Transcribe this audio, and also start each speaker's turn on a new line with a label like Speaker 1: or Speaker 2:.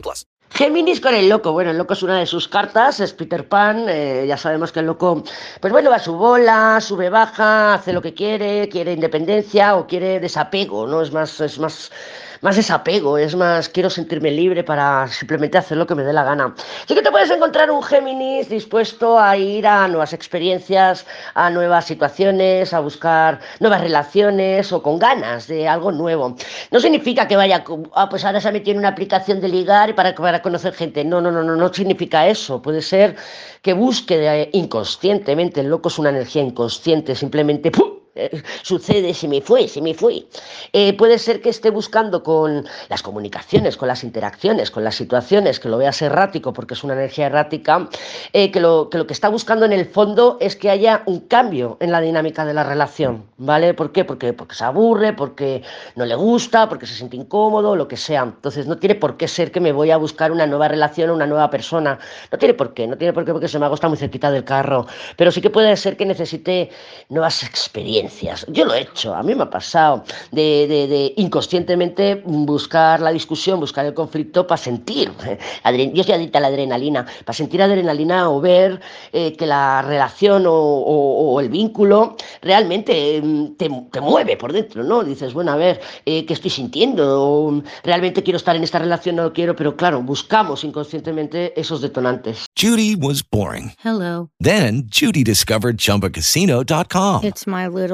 Speaker 1: plus.
Speaker 2: Géminis con el loco. Bueno, el loco es una de sus cartas, es Peter Pan. eh, ya sabemos que el loco, pues bueno, va a su bola, sube, baja, hace lo que quiere, quiere independencia o quiere desapego, ¿no? Es más, es más, más desapego, es más, quiero sentirme libre para simplemente hacer lo que me dé la gana. Sí que te puedes encontrar un Géminis dispuesto a ir a nuevas experiencias, a nuevas situaciones, a buscar nuevas relaciones o con ganas de algo nuevo. No significa que vaya, ah, pues ahora se ha metido en una aplicación de ligar para, para conocer gente. No, no, no, no, no significa eso. Puede ser que busque inconscientemente, el loco es una energía inconsciente, simplemente ¡pum! Eh, sucede, se me fue, se me fue. Eh, puede ser que esté buscando con las comunicaciones, con las interacciones, con las situaciones, que lo veas errático porque es una energía errática, eh, que, lo, que está buscando en el fondo es que haya un cambio en la dinámica de la relación, ¿vale? ¿Por qué? Porque, se aburre, porque no le gusta, porque se siente incómodo, lo que sea. Entonces no tiene por qué ser que me voy a buscar una nueva relación o una nueva persona. No tiene por qué, no tiene por qué porque se me agosta muy cerquita del carro. Pero sí que puede ser que necesite nuevas experiencias. Yo lo he hecho, a mí me ha pasado de, de- de inconscientemente buscar la discusión, buscar el conflicto para sentir. eh, Yo soy adicta a la adrenalina, para sentir adrenalina o ver eh, que la relación o, o- o el vínculo realmente mm, te, te mueve por dentro, ¿no? Dices, bueno, a ver, eh, ¿qué estoy sintiendo? O, ¿Realmente quiero estar en esta relación? No lo quiero, pero claro, buscamos inconscientemente esos detonantes.
Speaker 3: Judy was boring.
Speaker 4: Hello.
Speaker 3: Then Judy discovered ChumbaCasino.com.
Speaker 4: It's my little